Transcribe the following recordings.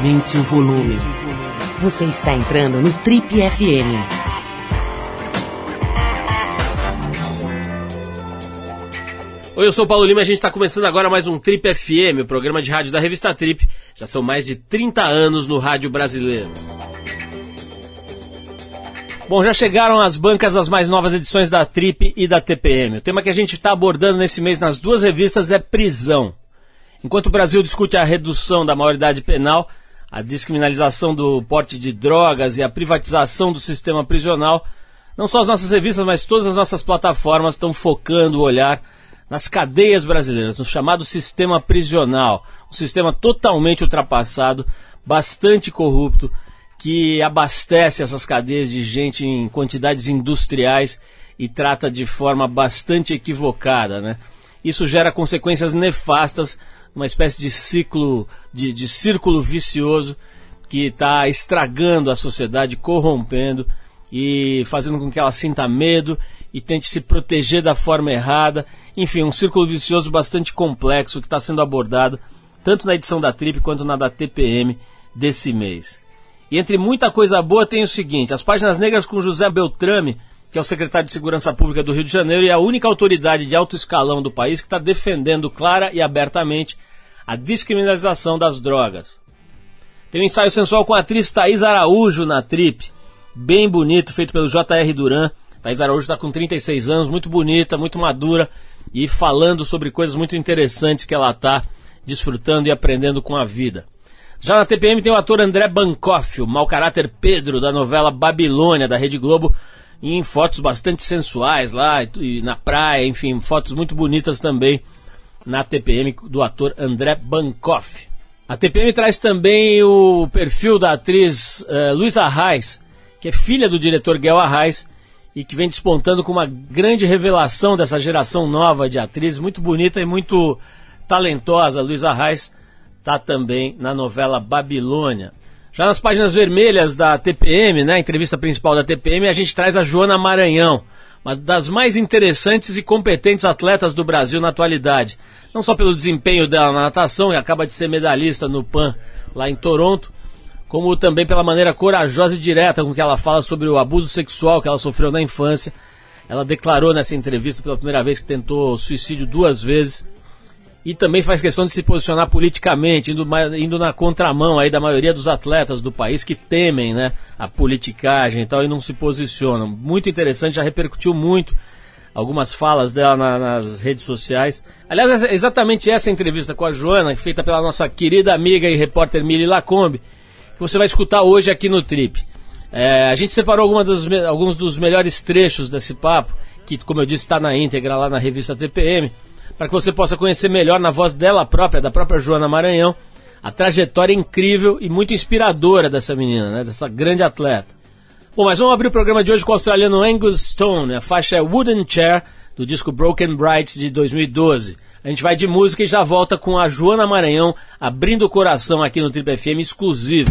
Aumente o volume. Você está entrando no Trip FM. Oi, eu sou o Paulo Lima e a gente está começando agora mais um Trip FM, o programa de rádio da revista Trip. Já são mais de 30 anos no rádio brasileiro. Bom, já chegaram as bancas as mais novas edições da Trip e da TPM. O tema que a gente está abordando nesse mês nas duas revistas é prisão. Enquanto o Brasil discute a redução da maioridade penal, a descriminalização do porte de drogas e a privatização do sistema prisional, não só as nossas revistas, mas todas as nossas plataformas estão focando o olhar nas cadeias brasileiras, no chamado sistema prisional, um sistema totalmente ultrapassado, bastante corrupto, que abastece essas cadeias de gente em quantidades industriais e trata de forma bastante equivocada, né? Isso gera consequências nefastas uma espécie de ciclo, de, de círculo vicioso que está estragando a sociedade, corrompendo e fazendo com que ela sinta medo e tente se proteger da forma errada. Enfim, um círculo vicioso bastante complexo que está sendo abordado tanto na edição da Trip quanto na da TPM desse mês. E entre muita coisa boa tem o seguinte: as páginas negras com José Beltrame que é o secretário de Segurança Pública do Rio de Janeiro e é a única autoridade de alto escalão do país que está defendendo clara e abertamente a descriminalização das drogas. Tem um ensaio sensual com a atriz Thaís Araújo na Trip, bem bonito, feito pelo J.R. Duran. Thaís Araújo está com 36 anos, muito bonita, muito madura e falando sobre coisas muito interessantes que ela está desfrutando e aprendendo com a vida. Já na TPM tem o ator André Bancoff, o mau caráter Pedro da novela Babilônia da Rede Globo, em fotos bastante sensuais lá e na praia, enfim, fotos muito bonitas também na TPM do ator André Bancoff. A TPM traz também o perfil da atriz uh, Luísa Arraes, que é filha do diretor Guel Arraes e que vem despontando com uma grande revelação dessa geração nova de atrizes, muito bonita e muito talentosa. Luísa Arraes está também na novela Babilônia. Já nas páginas vermelhas da TPM, né, entrevista principal da TPM, a gente traz a Joana Maranhão, uma das mais interessantes e competentes atletas do Brasil na atualidade. Não só pelo desempenho dela na natação, que acaba de ser medalhista no PAN lá em Toronto, como também pela maneira corajosa e direta com que ela fala sobre o abuso sexual que ela sofreu na infância. Ela declarou nessa entrevista pela primeira vez que tentou suicídio duas vezes e também faz questão de se posicionar politicamente, indo, indo na contramão aí da maioria dos atletas do país que temem né, a politicagem e tal e não se posicionam. Muito interessante, já repercutiu muito algumas falas dela na, nas redes sociais. Aliás, é exatamente essa entrevista com a Joana, feita pela nossa querida amiga e repórter Mili Lacombe, que você vai escutar hoje aqui no Trip. É, a gente separou alguns dos melhores trechos desse papo, que, como eu disse, está na íntegra lá na revista TPM para que você possa conhecer melhor na voz dela própria, da própria Joana Maranhão, a trajetória incrível e muito inspiradora dessa menina, né, dessa grande atleta. Bom, mas vamos abrir o programa de hoje com o australiano Angus Stone, a faixa é Wooden Chair, do disco Broken Bright de 2012. A gente vai de música e já volta com a Joana Maranhão abrindo o coração aqui no Triple FM exclusivo.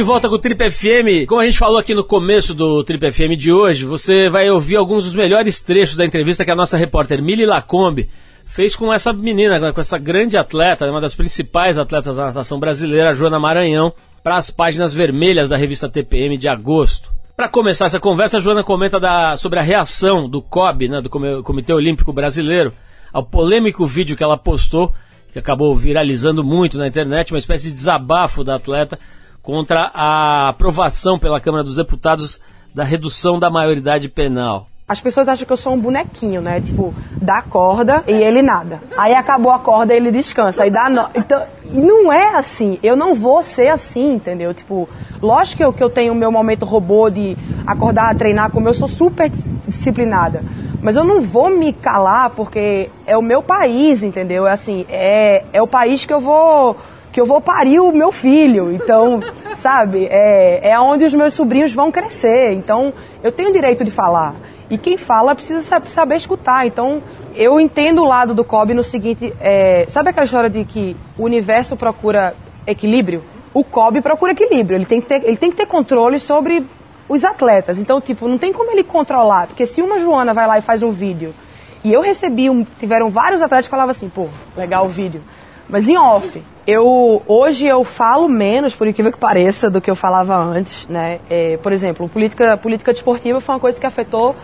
De volta com o Trip FM. Como a gente falou aqui no começo do Trip FM de hoje, você vai ouvir alguns dos melhores trechos da entrevista que a nossa repórter Mili Lacombe fez com essa menina, com essa grande atleta, uma das principais atletas da natação brasileira, a Joana Maranhão, para as páginas vermelhas da revista TPM de agosto. Para começar essa conversa, a Joana comenta da- sobre a reação do COB, né, do Comitê Olímpico Brasileiro, ao polêmico vídeo que ela postou, que acabou viralizando muito na internet, uma espécie de desabafo da atleta contra a aprovação pela Câmara dos Deputados da redução da maioridade penal. As pessoas acham que eu sou um bonequinho, né? Tipo, dá corda e ele nada. Aí acabou a corda e ele descansa. Aí dá no... Então, não é assim. Eu não vou ser assim, entendeu? Tipo, lógico que eu, que eu tenho o meu momento robô de acordar, treinar, como eu sou super dis- disciplinada. Mas eu não vou me calar porque é o meu país, entendeu? É assim, é, é o país que eu vou que eu vou parir o meu filho. Então, sabe, é, é onde os meus sobrinhos vão crescer. Então, eu tenho o direito de falar. E quem fala precisa sa- saber escutar. Então, eu entendo o lado do COB no seguinte: é, sabe aquela história de que o universo procura equilíbrio? O COB procura equilíbrio. Ele tem que ter, ele tem que ter controle sobre os atletas. Então, tipo, não tem como ele controlar. Porque se uma Joana vai lá e faz um vídeo e eu recebi, um, tiveram vários atletas que falavam assim, pô, legal o vídeo. Mas em off, eu hoje eu falo menos, por incrível que pareça, do que eu falava antes, né? É, por exemplo, política, política desportiva foi uma coisa que afetou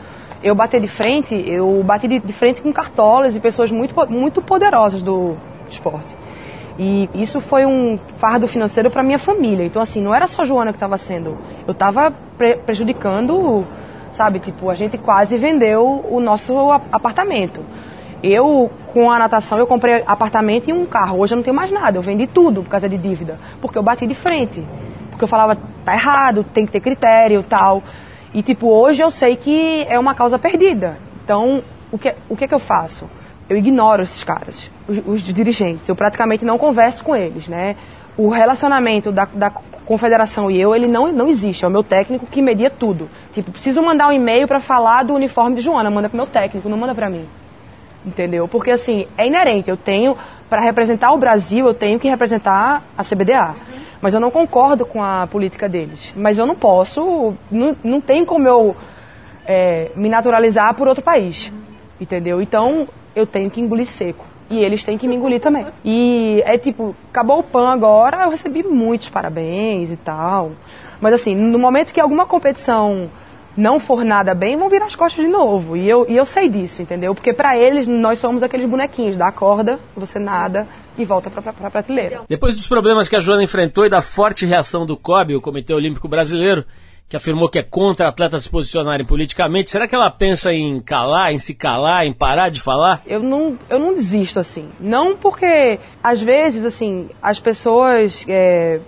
eu bater de frente, eu bati de, de frente com cartolas e pessoas muito, muito poderosas do esporte. E isso foi um fardo financeiro para minha família. Então, assim, não era só Joana que estava sendo. Eu estava prejudicando, sabe? Tipo, a gente quase vendeu o nosso apartamento. Eu, com a natação, eu comprei apartamento e um carro. Hoje eu não tenho mais nada. Eu vendi tudo por causa de dívida. Porque eu bati de frente. Porque eu falava, tá errado, tem que ter critério tal. E, tipo, hoje eu sei que é uma causa perdida. Então, o que, o que, que eu faço? Eu ignoro esses caras, os, os dirigentes. Eu praticamente não converso com eles, né? O relacionamento da, da confederação e eu, ele não, não existe. É o meu técnico que media tudo. Tipo, preciso mandar um e-mail para falar do uniforme de Joana. Manda pro meu técnico, não manda para mim. Entendeu? Porque, assim, é inerente. Eu tenho, para representar o Brasil, eu tenho que representar a CBDA. Mas eu não concordo com a política deles. Mas eu não posso, não, não tem como eu é, me naturalizar por outro país. Entendeu? Então, eu tenho que engolir seco. E eles têm que me engolir também. E é tipo, acabou o PAN agora, eu recebi muitos parabéns e tal. Mas assim, no momento que alguma competição não for nada bem, vão virar as costas de novo. E eu, e eu sei disso, entendeu? Porque pra eles, nós somos aqueles bonequinhos, dá a corda, você nada e volta pra, pra, pra prateleira. Depois dos problemas que a Joana enfrentou e da forte reação do COB, o Comitê Olímpico Brasileiro, que afirmou que é contra atletas se posicionarem politicamente. Será que ela pensa em calar, em se calar, em parar de falar? Eu não, eu não desisto assim. Não porque, às vezes, assim, as pessoas é,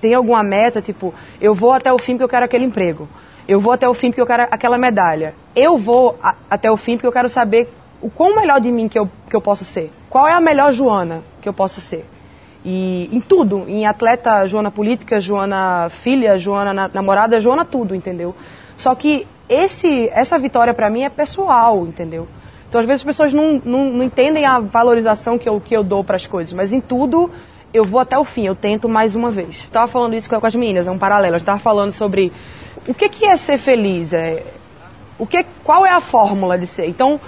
têm alguma meta, tipo, eu vou até o fim porque eu quero aquele emprego. Eu vou até o fim porque eu quero aquela medalha. Eu vou a, até o fim porque eu quero saber o quão melhor de mim que eu, que eu posso ser. Qual é a melhor Joana que eu posso ser. E em tudo, em atleta, Joana política, Joana filha, Joana na- namorada, Joana tudo, entendeu? Só que esse, essa vitória pra mim é pessoal, entendeu? Então às vezes as pessoas não, não, não entendem a valorização que eu, que eu dou pras coisas, mas em tudo eu vou até o fim, eu tento mais uma vez. Tava falando isso com as meninas, é um paralelo. Gente tava falando sobre o que, que é ser feliz, é, o que, qual é a fórmula de ser. Então,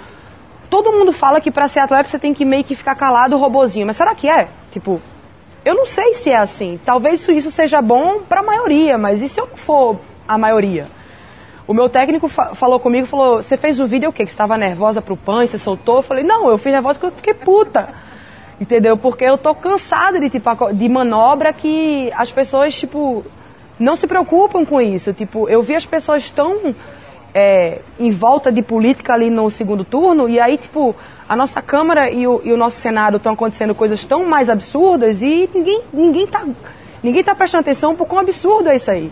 todo mundo fala que pra ser atleta você tem que meio que ficar calado, robozinho. Mas será que é? Tipo, eu não sei se é assim. Talvez isso- seja bom pra maioria, mas e se eu não for a maioria? O meu técnico fa- falou comigo, falou, você fez o vídeo o quê? Que estava nervosa pro PAN, você soltou? Eu falei, não, eu fiz nervosa porque eu fiquei puta. Entendeu? Porque eu tô cansada de, tipo, de manobra que as pessoas, tipo, não se preocupam com isso. Tipo, eu vi as pessoas tão é, em volta de política ali no segundo turno, e aí, tipo, a nossa Câmara e o, e o nosso Senado estão acontecendo coisas tão mais absurdas e ninguém, ninguém, tá, ninguém tá prestando atenção por quão absurdo é isso aí.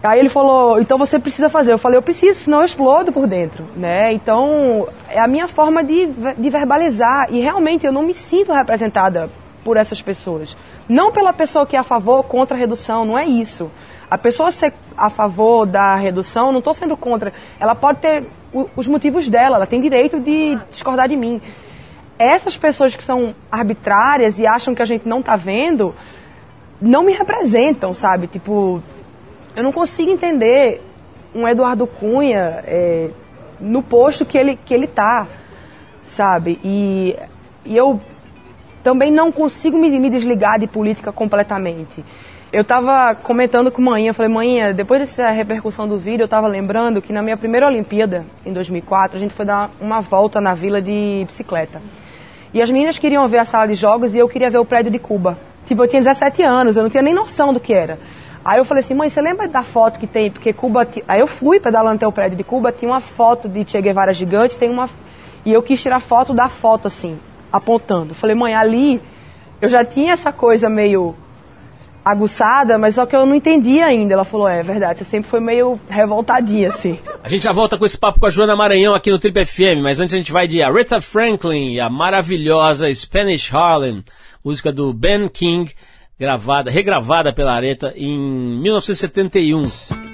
Aí ele falou, então você precisa fazer. Eu falei, eu preciso, senão eu explodo por dentro, né? Então, é a minha forma de, de verbalizar. E realmente eu não me sinto representada por essas pessoas. Não pela pessoa que é a favor ou contra a redução, não é isso. A pessoa ser a favor da redução, não estou sendo contra. Ela pode ter os motivos dela, ela tem direito de discordar de mim. Essas pessoas que são arbitrárias e acham que a gente não está vendo, não me representam, sabe? Tipo, eu não consigo entender um Eduardo Cunha é, no posto que ele, que ele tá, sabe? E, e eu também não consigo me, me desligar de política completamente. Eu estava comentando com manhã, eu falei, manhã, depois dessa repercussão do vídeo, eu estava lembrando que na minha primeira Olimpíada, em 2004, a gente foi dar uma volta na vila de bicicleta. E as meninas queriam ver a sala de jogos e eu queria ver o prédio de Cuba. Tipo, eu tinha 17 anos, eu não tinha nem noção do que era. Aí eu falei assim, mãe, você lembra da foto que tem? Porque Cuba. ti- Aí eu fui pedalando até o prédio de Cuba, tinha uma foto de Che Guevara gigante, tem uma. E eu quis tirar foto da foto, assim, apontando. Falei, mãe, ali eu já tinha essa coisa meio aguçada, mas só que eu não entendia ainda. Ela falou, é, é verdade, você sempre foi meio revoltadinha, assim. A gente já volta com esse papo com a Joana Maranhão aqui no Trip FM, mas antes a gente vai de Aretha Franklin e a maravilhosa Spanish Harlem, música do Ben King, gravada, regravada pela Aretha em 1971.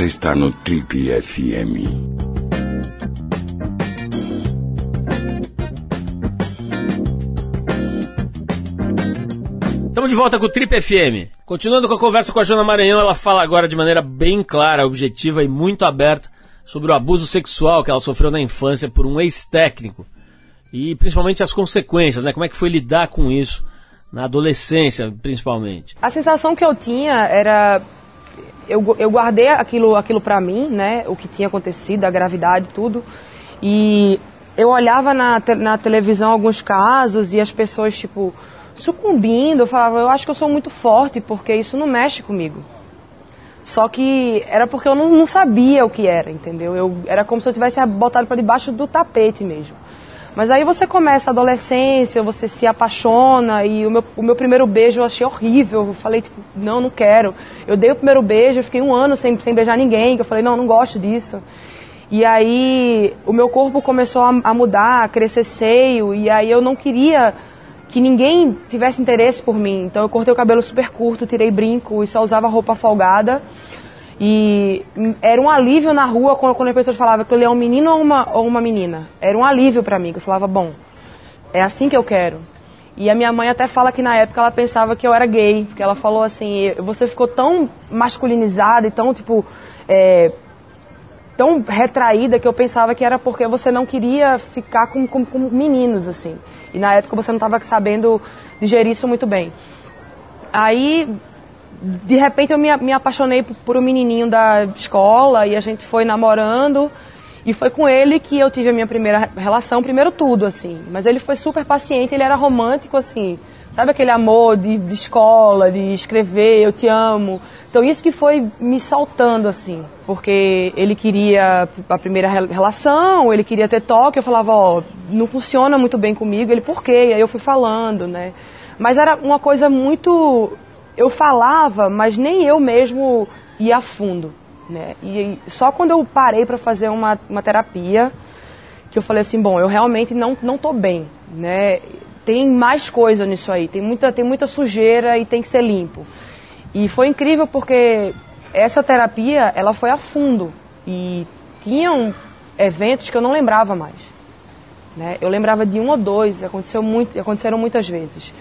Você está no Trip FM. Estamos de volta com o Trip FM. Continuando com a conversa com a Joana Maranhão, ela fala agora de maneira bem clara, objetiva e muito aberta sobre o abuso sexual que ela sofreu na infância por um ex-técnico. E principalmente as consequências, né? Como é que foi lidar com isso na adolescência, principalmente. A sensação que eu tinha era. Eu, eu guardei aquilo, aquilo pra mim, né? O que tinha acontecido, a gravidade, tudo. E eu olhava na, na televisão alguns casos e as pessoas, tipo, sucumbindo. Eu falava, eu acho que eu sou muito forte porque isso não mexe comigo. Só que era porque eu não, não sabia o que era, entendeu? Eu, era como se eu tivesse botado para debaixo do tapete mesmo. Mas aí você começa a adolescência, você se apaixona e o meu, o meu primeiro beijo eu achei horrível. Eu falei, tipo, não, não quero. Eu dei o primeiro beijo, eu fiquei um ano sem, sem beijar ninguém, que eu falei, não, não gosto disso. E aí o meu corpo começou a, a mudar, a crescer seio, e aí eu não queria que ninguém tivesse interesse por mim. Então eu cortei o cabelo super curto, tirei brinco e só usava roupa folgada. E hum, era um alívio na rua quando, quando a pessoa falava que ele é um menino ou uma, ou uma menina. Era um alívio pra mim, que eu falava, bom, é assim que eu quero. E a minha mãe até fala que na época ela pensava que eu era gay, porque ela falou assim, você ficou tão masculinizada e tão, tipo, é, tão retraída que eu pensava que era porque você não queria ficar com, com, com meninos, assim. E na época você não estava sabendo digerir isso muito bem. Aí, de repente, eu me, me apaixonei por, por um menininho da escola e a gente foi namorando. E foi com ele que eu tive a minha primeira relação, primeiro tudo, assim. Mas ele foi super paciente, ele era romântico, assim. Sabe aquele amor de, de escola, de escrever, eu te amo. Então isso que foi me saltando, assim. Porque ele queria a primeira re- relação, ele queria ter toque, eu falava, ó, não funciona muito bem comigo. Ele, por quê? Aí eu fui falando, né? Mas era uma coisa muito... Eu falava, mas nem eu mesmo ia a fundo, né? E só quando eu parei para fazer uma, uma terapia, que eu falei assim, bom, eu realmente não, não tô bem, né? Tem mais coisa nisso aí, tem muita, tem muita sujeira e tem que ser limpo. E foi incrível porque essa terapia, ela foi a fundo e tinham eventos que eu não lembrava mais. Né? Eu lembrava de um ou dois, aconteceu muito, aconteceram muitas vezes.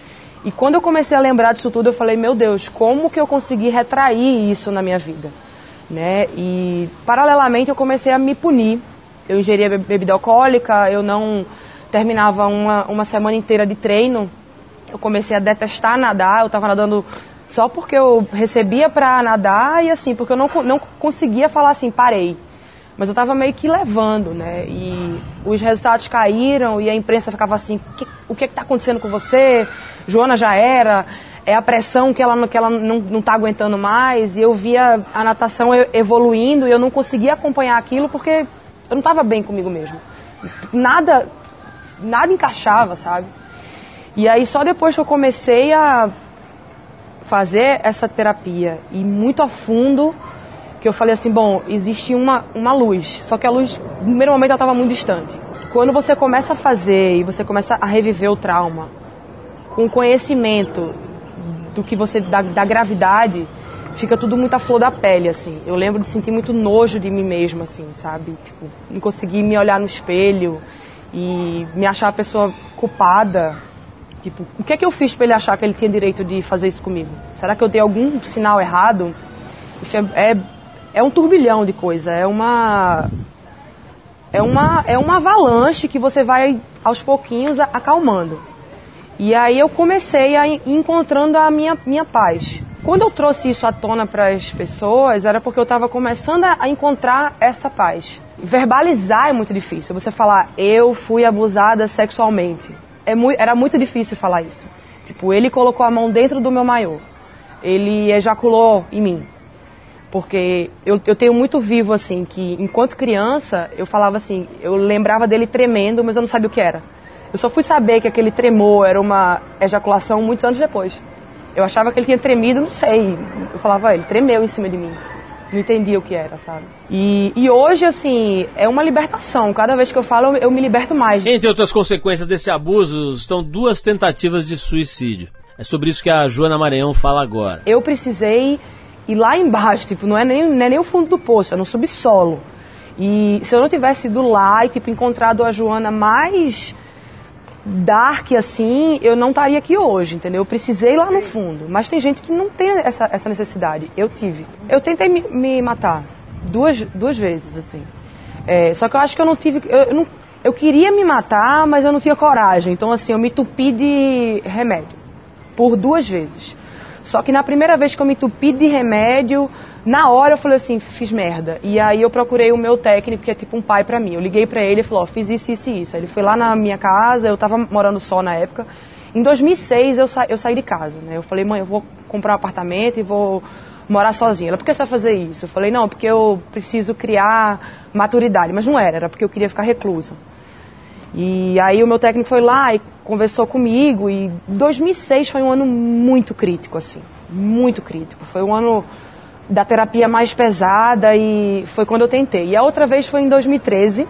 E quando eu comecei a lembrar disso tudo, eu falei, meu Deus, como que eu consegui retrair isso na minha vida? Né? E paralelamente eu comecei a me punir. Eu ingeria be- bebida alcoólica, eu não terminava uma, uma semana inteira de treino. Eu comecei a detestar nadar, eu estava nadando só porque eu recebia para nadar e assim, porque eu não, não conseguia falar assim, parei. Mas eu estava meio que levando, né? E os resultados caíram e a imprensa ficava assim: "Que- o que está acontecendo com você? Joana já era, é a pressão que ela, que ela não está aguentando mais. E eu via a natação evoluindo e eu não conseguia acompanhar aquilo porque eu não estava bem comigo mesmo. Nada, nada encaixava, sabe? E aí só depois que eu comecei a fazer essa terapia e muito a fundo que eu falei assim, bom, existe uma, uma luz, só que a luz, no primeiro momento, ela estava muito distante. Quando você começa a fazer e você começa a reviver o trauma, com conhecimento do que você, da, da gravidade, fica tudo muito à flor da pele, assim. Eu lembro de sentir muito nojo de mim mesma, assim, sabe? Tipo, não conseguir me olhar no espelho e me achar a pessoa culpada. Tipo, o que é que eu fiz para ele achar que ele tinha direito de fazer isso comigo? Será que eu dei algum sinal errado? Isso é, é, é um turbilhão de coisa, é uma é uma é uma avalanche que você vai aos pouquinhos acalmando. E aí eu comecei a encontrando a minha minha paz. Quando eu trouxe isso à tona para as pessoas, era porque eu estava começando a encontrar essa paz. Verbalizar é muito difícil. Você falar, eu fui abusada sexualmente. É mui- era muito difícil falar isso. Tipo, ele colocou a mão dentro do meu maiô. Ele ejaculou em mim. Porque eu, eu tenho muito vivo, assim, que enquanto criança, eu falava assim, eu lembrava dele tremendo, mas eu não sabia o que era. Eu só fui saber que aquele tremor era uma ejaculação muitos anos depois. Eu achava que ele tinha tremido, não sei. Eu falava, "Ah, ele tremeu em cima de mim. Não entendia o que era, sabe? E, e hoje, assim, é uma libertação. Cada vez que eu falo, eu, eu me liberto mais. Entre outras consequências desse abuso, estão duas tentativas de suicídio. É sobre isso que a Joana Maranhão fala agora. eu precisei E lá embaixo, tipo, não é nem, não é nem o fundo do poço, é no subsolo. E se eu não tivesse ido lá e, tipo, encontrado a Joana mais dark assim, eu não estaria aqui hoje, entendeu? Eu precisei ir lá no fundo. Mas tem gente que não tem essa, essa necessidade. Eu tive. Eu tentei me, me matar duas, duas vezes, assim. É, só que eu acho que eu não tive. Eu, eu não, eu queria me matar, mas eu não tinha coragem. Então, assim, eu me entupi de remédio. Por duas vezes. Só que na primeira vez que eu me entupi de remédio, na hora eu falei assim, fiz merda. E aí eu procurei o meu técnico, que é tipo um pai pra mim. Eu liguei pra ele e falou, ó, fiz isso, isso e isso. Aí ele foi lá na minha casa, eu tava morando só na época. Em 2006 eu, sa eu saí de casa, né? Eu falei, mãe, eu vou comprar um apartamento e vou morar sozinha. Ela, por que você vai fazer isso? Eu falei, não, porque eu preciso criar maturidade. Mas não era, era porque eu queria ficar reclusa. E aí o meu técnico foi lá e conversou comigo e 2006 foi um ano muito crítico assim, muito crítico. Foi um ano da terapia mais pesada e foi quando eu tentei. E a outra vez foi em 2013,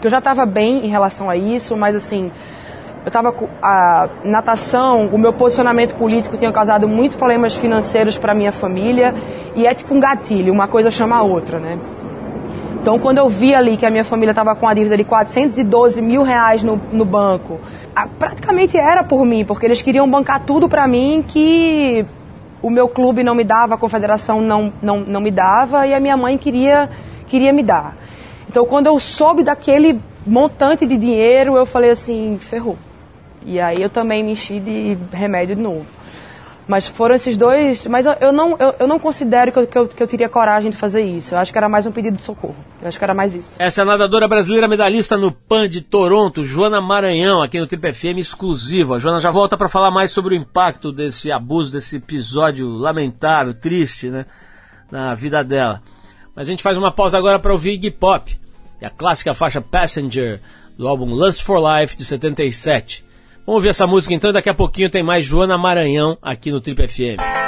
que eu já estava bem em relação a isso, mas assim, eu estava a natação, o meu posicionamento político tinha causado muitos problemas financeiros para minha família e é tipo um gatilho, uma coisa chama a outra, né? Então, quando eu vi ali que a minha família estava com a dívida de 412 mil reais no, no banco, a- praticamente era por mim, porque eles queriam bancar tudo para mim que o meu clube não me dava, a confederação não, não, não me dava e a minha mãe queria, queria me dar. Então, quando eu soube daquele montante de dinheiro, eu falei assim: ferrou. E aí eu também me enchi de remédio de novo. Mas foram esses dois. Mas eu, não, eu, eu não considero que eu, que, eu, que eu teria coragem de fazer isso. Eu acho que era mais um pedido de socorro. Eu acho que era mais isso. Essa é a nadadora brasileira medalhista no PAN de Toronto, Joana Maranhão, aqui no Triple FM exclusivo. A Joana já volta para falar mais sobre o impacto desse abuso, desse episódio lamentável, triste, né, na vida dela. Mas a gente faz uma pausa agora para ouvir Iggy Pop, e a clássica faixa Passenger, do álbum Lust for Life, de 77. Vamos ouvir essa música então daqui a pouquinho tem mais Joana Maranhão aqui no Triple FM.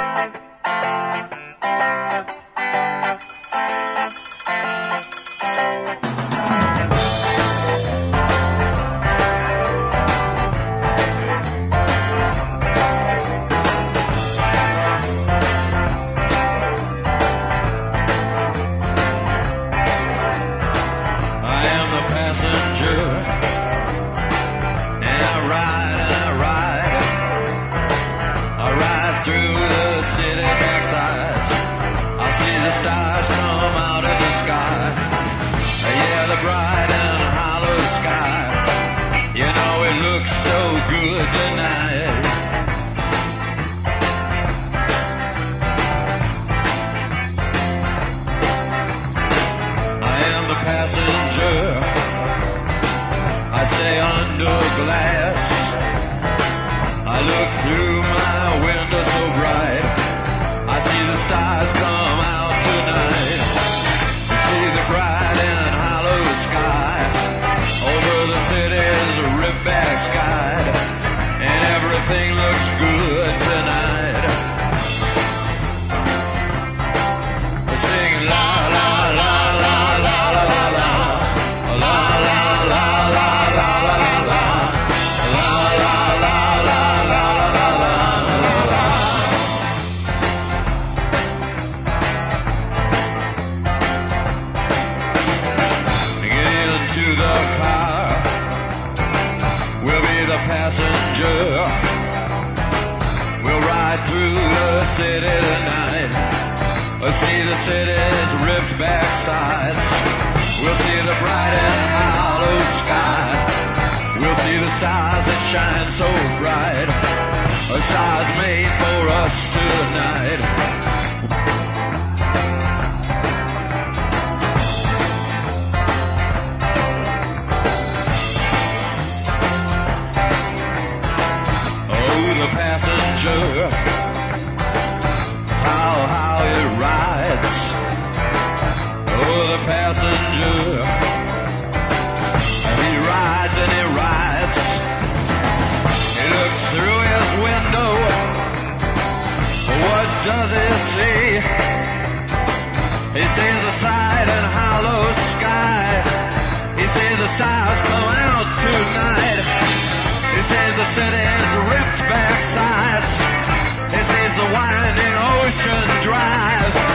Stars He see? He sees the side and hollow sky. He sees the stars come out tonight. He sees the city's ripped back sides. He sees the winding ocean drive.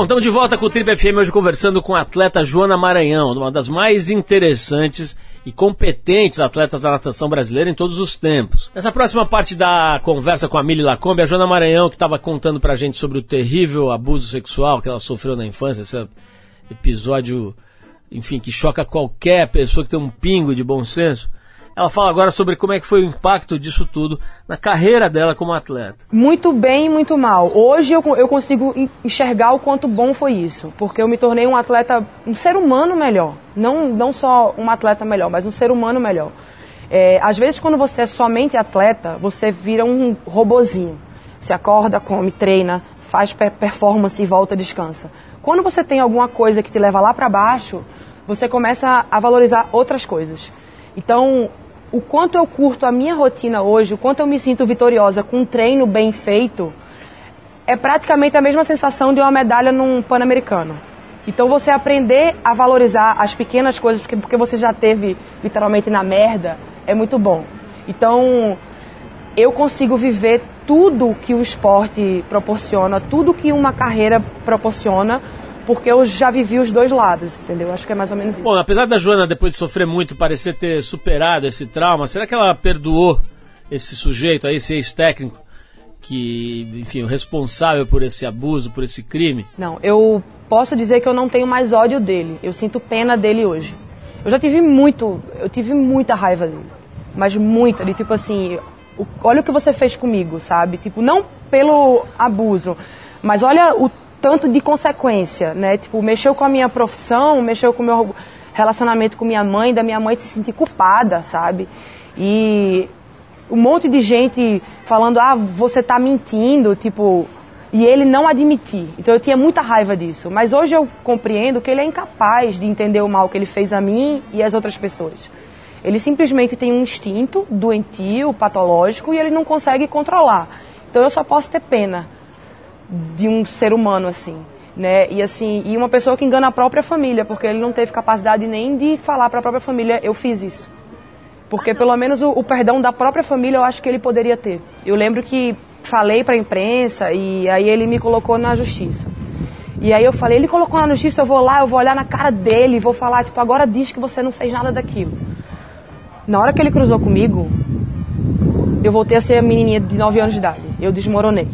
Bom, estamos de volta com o Trip FM hoje conversando com a atleta Joana Maranhão, uma das mais interessantes e competentes atletas da natação brasileira em todos os tempos. Nessa próxima parte da conversa com a Mili Lacombe, a Joana Maranhão, que estava contando pra gente sobre o terrível abuso sexual que ela sofreu na infância, esse episódio, enfim, que choca qualquer pessoa que tem um pingo de bom senso. Ela fala agora sobre como é que foi o impacto disso tudo na carreira dela como atleta. Muito bem muito mal. Hoje eu, eu consigo en- enxergar o quanto bom foi isso, porque eu me tornei um atleta, um ser humano melhor. Não, não só um atleta melhor, mas um ser humano melhor. É, às vezes, quando você é somente atleta, você vira um robozinho. Você acorda, come, treina, faz pe- performance e volta, descansa. Quando você tem alguma coisa que te leva lá para baixo, você começa a valorizar outras coisas. Então, o quanto eu curto a minha rotina hoje, o quanto eu me sinto vitoriosa com um treino bem feito, é praticamente a mesma sensação de uma medalha num Pan-Americano. Então você aprender a valorizar as pequenas coisas, porque, porque você já teve literalmente na merda, é muito bom. Então eu consigo viver tudo que o esporte proporciona, tudo que uma carreira proporciona, porque eu já vivi os dois lados, entendeu? Acho que é mais ou menos isso. Bom, apesar da Joana, depois de sofrer muito, parecer ter superado esse trauma, será que ela perdoou esse sujeito aí, esse ex-técnico, que, enfim, o responsável por esse abuso, por esse crime? Não, eu posso dizer que eu não tenho mais ódio dele. Eu sinto pena dele hoje. Eu já tive muito, eu tive muita raiva dele. Mas muita, de tipo assim, olha o que você fez comigo, sabe? Tipo, não pelo abuso, mas olha o tanto de consequência, né? Tipo, mexeu com a minha profissão, mexeu com o meu relacionamento com minha mãe, da minha mãe se sentir culpada, sabe? E um monte de gente falando, ah, você tá mentindo, tipo, e ele não admitir. Então eu tinha muita raiva disso. Mas hoje eu compreendo que ele é incapaz de entender o mal que ele fez a mim e às outras pessoas. Ele simplesmente tem um instinto doentio, patológico, e ele não consegue controlar. Então eu só posso ter pena de um ser humano assim, né? E assim, e uma pessoa que engana a própria família, porque ele não teve capacidade nem de falar para a própria família, eu fiz isso. Porque pelo menos o, o perdão da própria família eu acho que ele poderia ter. Eu lembro que falei para a imprensa e aí ele me colocou na justiça. E aí eu falei, ele colocou na justiça, eu vou lá, eu vou olhar na cara dele, vou falar, tipo, agora diz que você não fez nada daquilo. Na hora que ele cruzou comigo, eu voltei a ser a menininha de 9 anos de idade. Eu desmoronei.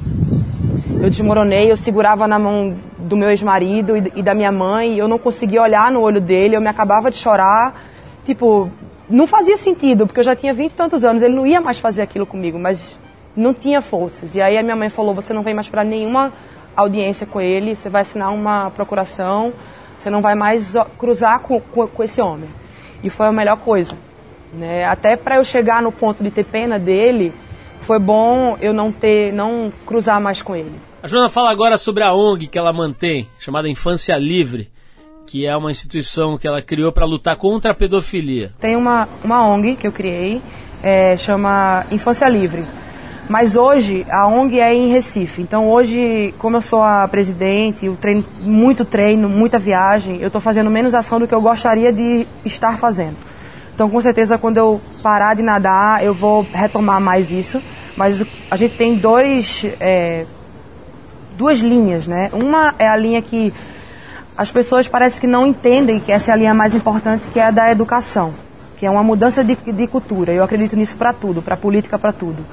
Eu desmoronei, eu segurava na mão do meu ex-marido e, e da minha mãe, eu não conseguia olhar no olho dele, eu me acabava de chorar. Tipo, não fazia sentido, porque eu já tinha vinte e tantos anos, ele não ia mais fazer aquilo comigo, mas não tinha forças. E aí a minha mãe falou: você não vem mais para nenhuma audiência com ele, você vai assinar uma procuração, você não vai mais cruzar com, com, com esse homem. E foi a melhor coisa. Né? Até para eu chegar no ponto de ter pena dele, foi bom eu não ter, não cruzar mais com ele. A Joana fala agora sobre a ONG que ela mantém, chamada Infância Livre, que é uma instituição que ela criou para lutar contra a pedofilia. Tem uma, uma ONG que eu criei, é, chama Infância Livre. Mas hoje a ONG é em Recife. Então hoje, como eu sou a presidente, eu treino muito treino, muita viagem, eu estou fazendo menos ação do que eu gostaria de estar fazendo. Então com certeza quando eu parar de nadar, eu vou retomar mais isso. Mas a gente tem dois, é, duas linhas, né? Uma é a linha que as pessoas parece que não entendem que essa é a linha mais importante, que é a da educação, que é uma mudança de, de cultura. Eu acredito nisso para tudo, para política, para tudo.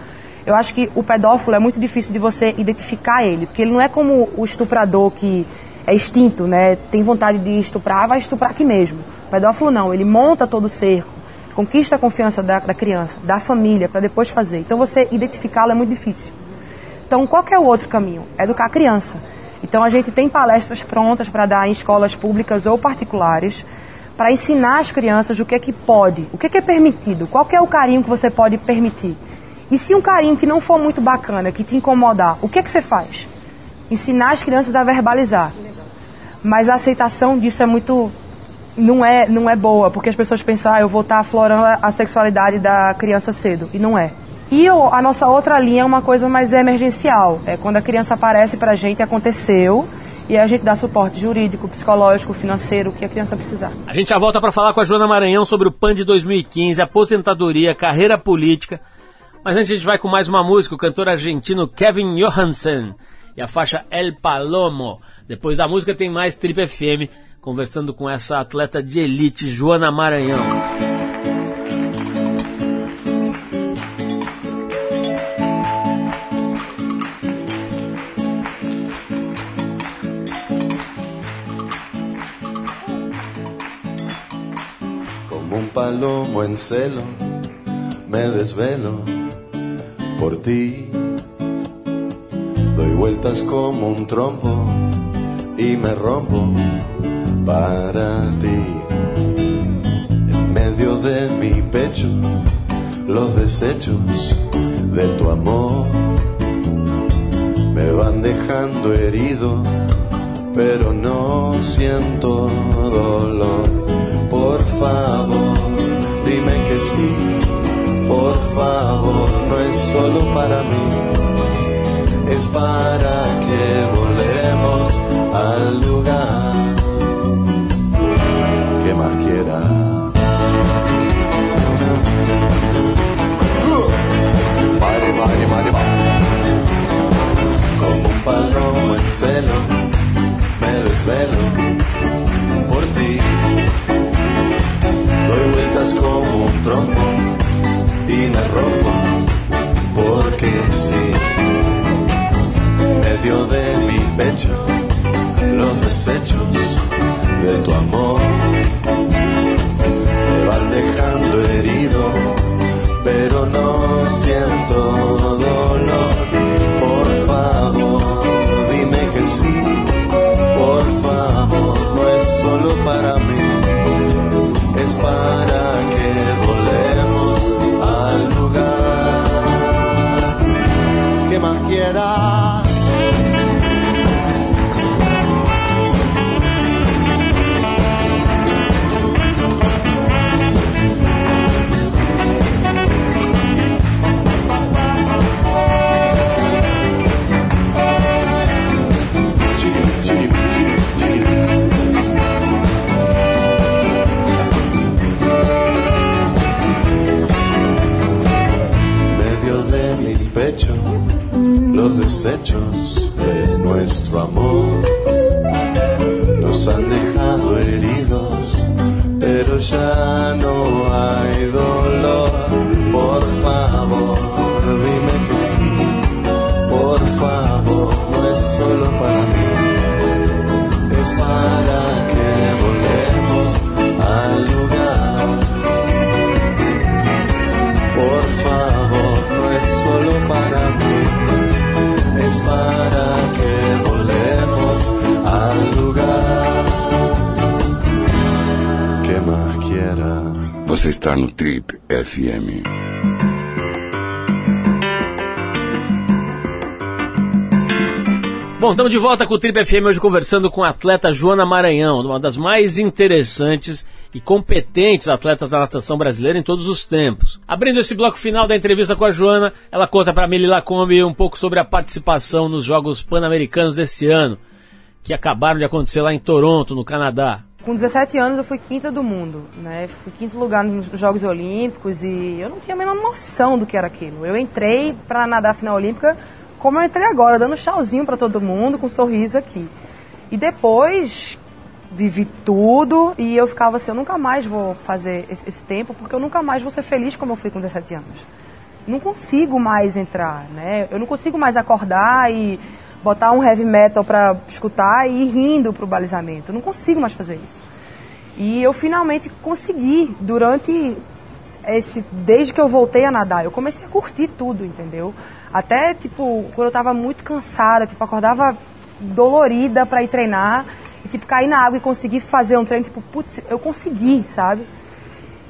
Eu acho que o pedófilo é muito difícil de você identificar ele, porque ele não é como o estuprador que é extinto, né? Tem vontade de estuprar, vai estuprar aqui mesmo. O pedófilo não, ele monta todo o cerco, conquista a confiança da, da criança, da família, para depois fazer. Então você identificá-lo é muito difícil. Então, qual é o outro caminho? Educar a criança. Então, a gente tem palestras prontas para dar em escolas públicas ou particulares, para ensinar as crianças o que é que pode, o que é que é permitido, qual é o carinho que você pode permitir. E se um carinho que não for muito bacana, que te incomodar, o que é que você faz? Ensinar as crianças a verbalizar. Mas a aceitação disso é muito não é não é boa, porque as pessoas pensam, ah, eu vou estar aflorando a- a sexualidade da criança cedo, e não é. E a nossa outra linha é uma coisa mais emergencial, é quando a criança aparece pra gente, aconteceu, e a gente dá suporte jurídico, psicológico, financeiro, o que a criança precisar. A gente já volta para falar com a Joana Maranhão sobre o PAN de 2015, aposentadoria, carreira política. Mas antes a gente vai com mais uma música, o cantor argentino Kevin Johansen e a faixa El Palomo. Depois da música tem mais Trip FM, conversando com essa atleta de elite, Joana Maranhão. Palomo en celo, me desvelo por ti. Doy vueltas como un trompo y me rompo para ti. En medio de mi pecho, los desechos de tu amor me van dejando herido, pero no siento dolor. Por favor, sí, por favor, no es solo para mí, es para que volvemos al lugar que más quiera. Como un palomo en celo, me desvelo por ti. Doy vueltas como un trompo y me rompo porque sí. Medio de mi pecho, los desechos de tu amor me van dejando herido, pero no siento FM. Bom, estamos de volta com o Trip FM hoje conversando com a atleta Joana Maranhão, uma das mais interessantes e competentes atletas da natação brasileira em todos os tempos. Abrindo esse bloco final da entrevista com a Joana, ela conta para Mili Lacombe um pouco sobre a participação nos Jogos Pan-Americanos desse ano, que acabaram de acontecer lá em Toronto, no Canadá. Com 17 anos eu fui quinta do mundo, né? Fui quinto lugar nos Jogos Olímpicos e eu não tinha a menor noção do que era aquilo. Eu entrei para nadar a final olímpica como eu entrei agora, dando tchauzinho para todo mundo, com um sorriso aqui. E depois vivi tudo e eu ficava assim, eu nunca mais vou fazer esse, esse tempo porque eu nunca mais vou ser feliz como eu fui com 17 anos. Não consigo mais entrar, né? Eu não consigo mais acordar e botar um heavy metal pra escutar e ir rindo pro balizamento. Eu não consigo mais fazer isso. E eu finalmente consegui durante esse desde que eu voltei a nadar, eu comecei a curtir tudo, entendeu? Até tipo, quando eu tava muito cansada, tipo, acordava dolorida pra ir treinar e tipo cair na água e conseguir fazer um treino, tipo, putz, eu consegui, sabe?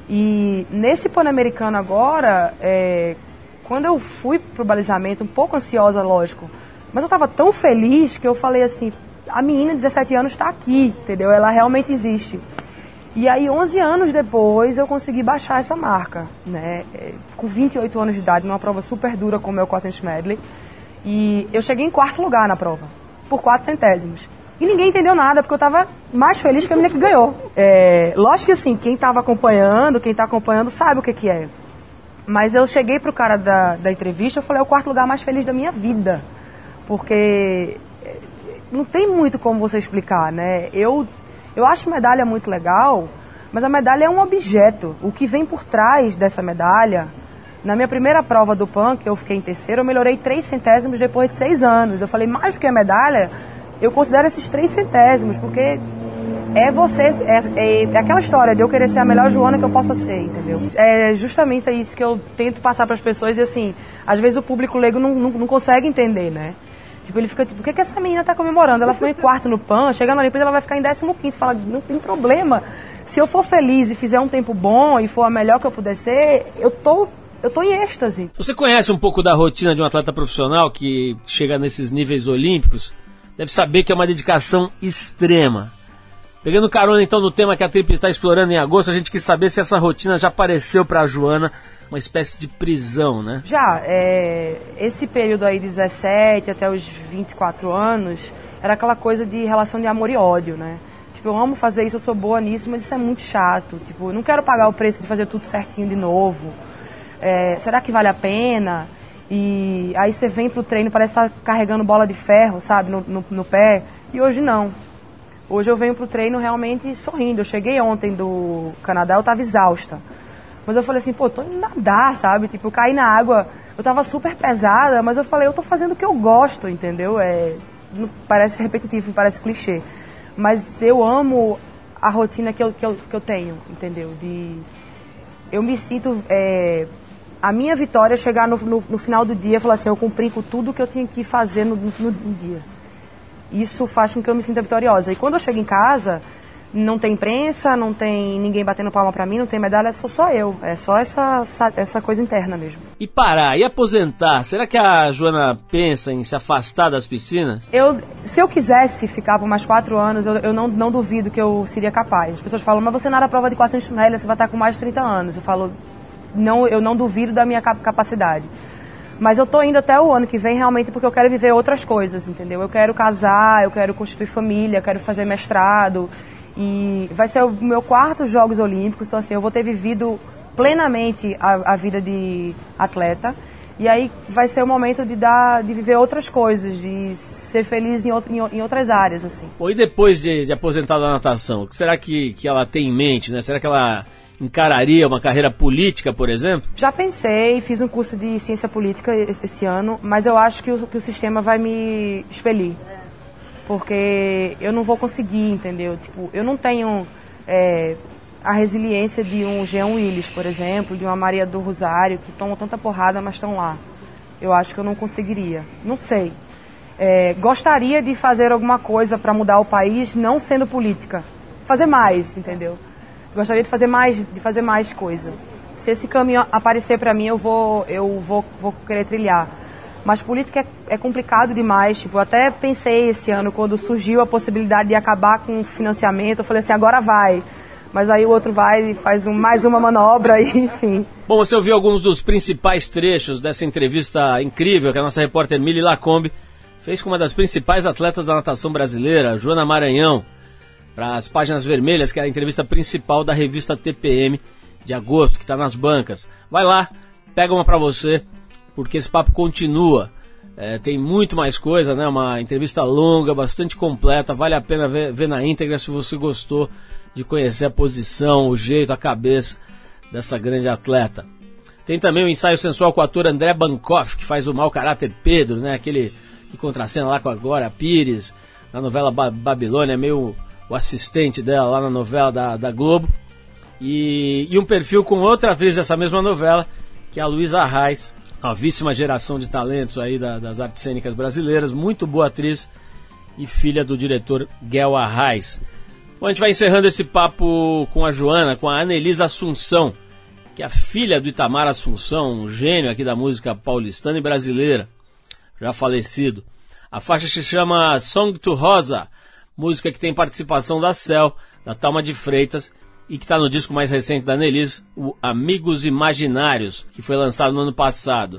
E nesse Pan-Americano agora, é, quando eu fui pro balizamento, um pouco ansiosa, lógico, mas eu tava tão feliz que eu falei assim, a menina de 17 anos está aqui, entendeu? Ela realmente existe. E aí, 11 anos depois, eu consegui baixar essa marca, né? É, Com 28 anos de idade, numa prova super dura como é o 400 medley. E eu cheguei em quarto lugar na prova, por 4 centésimos. E ninguém entendeu nada, porque eu tava mais feliz que a menina que ganhou. É, lógico que assim, quem tava acompanhando, quem tá acompanhando sabe o que que é. Mas eu cheguei pro cara da, da entrevista, eu falei, é o quarto lugar mais feliz da minha vida. Porque é, não tem muito como você explicar, né? Eu, eu acho medalha muito legal, mas a medalha é um objeto. O que vem por trás dessa medalha, na minha primeira prova do PAN, que eu fiquei em terceiro, eu melhorei três centésimos depois de seis anos. Eu falei, mais do que a medalha, eu considero esses três centésimos, porque é você, é, é- é aquela história de eu querer ser a melhor Joana que eu possa ser, entendeu? É justamente isso que eu tento passar para as pessoas e assim, às vezes o público leigo não, não, não consegue entender, né? Tipo, ele fica tipo, por que, que essa menina tá comemorando? Ela ficou em quarto no PAN, chegando na Olimpíada ela vai ficar em 15 Fala, não tem problema. Se eu for feliz e fizer um tempo bom e for a melhor que eu puder ser, eu tô, eu tô em êxtase. Você conhece um pouco da rotina de um atleta profissional que chega nesses níveis olímpicos? Deve saber que é uma dedicação extrema. Pegando carona então no tema que a Trip está explorando em agosto, a gente quis saber se essa rotina já apareceu para a Joana uma espécie de prisão, né? Já, é, esse período aí de 17 até os 24 anos, era aquela coisa de relação de amor e ódio, né? Tipo, eu amo fazer isso, eu sou boa nisso, mas isso é muito chato. Tipo, eu não quero pagar o preço de fazer tudo certinho de novo. É, será que vale a pena? E aí você vem pro treino, parece estar carregando bola de ferro, sabe, no, no, no pé. E hoje não. Hoje eu venho pro treino realmente sorrindo. Eu cheguei ontem do Canadá, eu tava exausta. Mas eu falei assim, pô, tô indo nadar, sabe? Tipo, eu caí na água, eu tava super pesada, mas eu falei, eu tô fazendo o que eu gosto, entendeu? É, parece repetitivo, parece clichê. Mas eu amo a rotina que eu, que eu, que eu tenho, entendeu? De, eu me sinto. é, a minha vitória é chegar no, no, no final do dia e falar assim, eu cumpri com tudo que eu tinha que fazer no, no, no dia. Isso faz com que eu me sinta vitoriosa. E quando eu chego em casa, não tem imprensa, não tem ninguém batendo palma pra mim, não tem medalha, sou só eu. É só essa, essa, essa coisa interna mesmo. E parar, e aposentar? Será que a Joana pensa em se afastar das piscinas? Eu, se eu quisesse ficar por mais quatro anos, eu, eu não, não duvido que eu seria capaz. As pessoas falam, mas você nada a prova de 400 metros, você vai estar com mais de 30 anos. Eu falo, não, eu não duvido da minha cap- capacidade. Mas eu tô indo até o ano que vem realmente porque eu quero viver outras coisas, entendeu? Eu quero casar, eu quero constituir família, eu quero fazer mestrado. E vai ser o meu quarto Jogos Olímpicos, então assim, eu vou ter vivido plenamente a, a vida de atleta. E aí vai ser o momento de dar, de viver outras coisas, de ser feliz em, out- em, em outras áreas, assim. Bom, e depois de, de aposentar da natação, o que será que, que ela tem em mente, né? Será que ela encararia uma carreira política, por exemplo? Já pensei, fiz um curso de ciência política esse ano, mas eu acho que o, que o sistema vai me expelir. Porque eu não vou conseguir, entendeu? Tipo, eu não tenho é, a resiliência de um Jean Willis, por exemplo, de uma Maria do Rosário, que tomam tanta porrada, mas estão lá. Eu acho que eu não conseguiria. Não sei. É, gostaria de fazer alguma coisa para mudar o país, não sendo política. Fazer mais, entendeu? Gostaria de fazer mais, de fazer mais coisa. Se esse caminho aparecer para mim, eu vou, eu vou, vou querer trilhar. Mas política é, é complicado demais. Tipo, eu até pensei esse ano quando surgiu a possibilidade de acabar com o financiamento, eu falei assim, agora vai. Mas aí o outro vai e faz um, mais uma manobra e enfim. Bom, você ouviu alguns dos principais trechos dessa entrevista incrível que a nossa repórter Mili Lacombe fez com uma das principais atletas da natação brasileira, Joana Maranhão, para as páginas vermelhas, que é a entrevista principal da revista TPM de agosto, que está nas bancas. Vai lá, pega uma para você, porque esse papo continua É, tem muito mais coisa, né? Uma entrevista longa, bastante completa. Vale a pena ver, ver na íntegra se você gostou de conhecer a posição, o jeito, a cabeça dessa grande atleta. Tem também o ensaio sensual com o ator André Bankoff, que faz o mau caráter Pedro, né? Aquele que contracena lá com a Glória Pires, na novela ba Babilônia, meio o assistente dela lá na novela da, da Globo. E, e um perfil com outra atriz dessa mesma novela, que é a Luísa Arraes, novíssima geração de talentos aí da- das artes cênicas brasileiras, muito boa atriz e filha do diretor Guel Arraes. Bom, a gente vai encerrando esse papo com a Joana, com a Anelisa Assunção, que é a filha do Itamar Assunção, um gênio aqui da música paulistana e brasileira, já falecido. A faixa se chama Song to Rosa, música que tem participação da Cel, da Talma de Freitas, e que está no disco mais recente da Nelis, o Amigos Imaginários, que foi lançado no ano passado.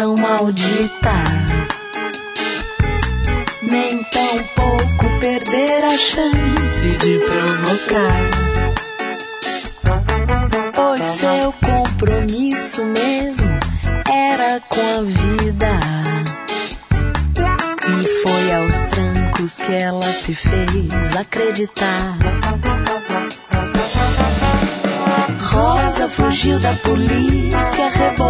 Sessão maldita. Nem tão pouco perder a chance de provocar. Pois seu compromisso mesmo era com a vida. E foi aos trancos que ela se fez acreditar. Rosa fugiu da polícia, rebolou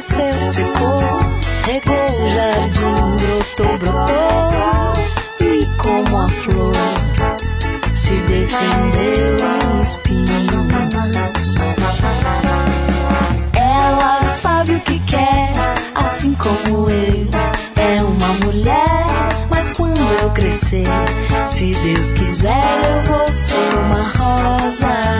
cresceu, secou, regou o jardim, brotou, brotou, e como a flor se defendeu em espinhos. Ela sabe o que quer, assim como eu. É uma mulher, mas quando eu crescer, se Deus quiser, eu vou ser uma rosa.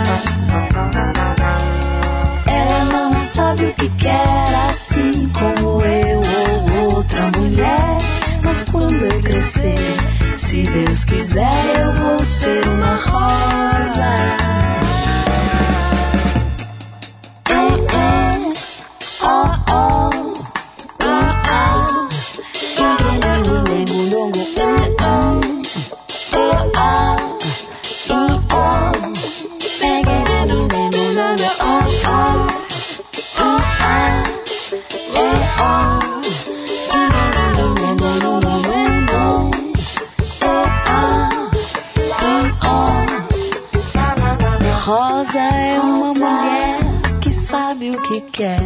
Sabe o que quer, assim como eu ou outra mulher. Mas quando eu crescer, se Deus quiser, eu vou ser uma rosa. Que quer.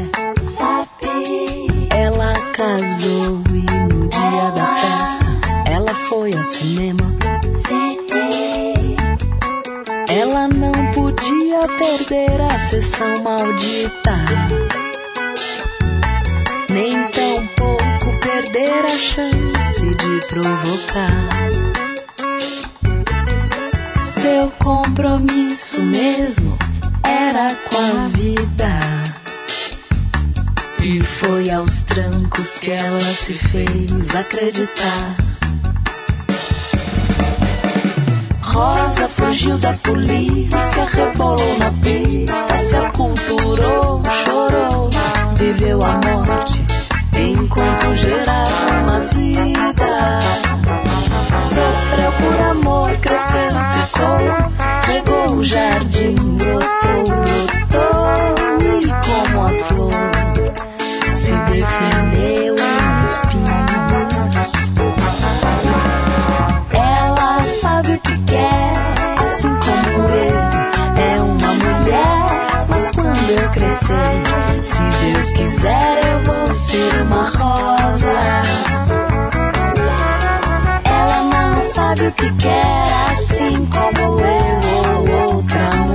Ela casou e no dia da festa ela foi ao cinema. Ela não podia perder a sessão maldita. Nem tão pouco perder a chance de provocar. Seu compromisso mesmo era com a vida. E foi aos trancos que ela se fez acreditar. Rosa fugiu da polícia, rebolou na pista, se aculturou, chorou, viveu a morte enquanto gerava uma vida. Sofreu por amor, cresceu, secou, regou o jardim, brotou, brotou, e como a flor se defendeu em espinhos. Ela sabe o que quer, assim como eu. É uma mulher, mas quando eu crescer, se Deus quiser, eu vou ser uma rosa Ela não sabe o que quer, assim como eu ou outra mulher.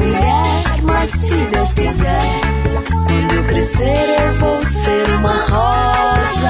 Mas se Deus quiser, quando eu crescer, eu vou ser uma rosa.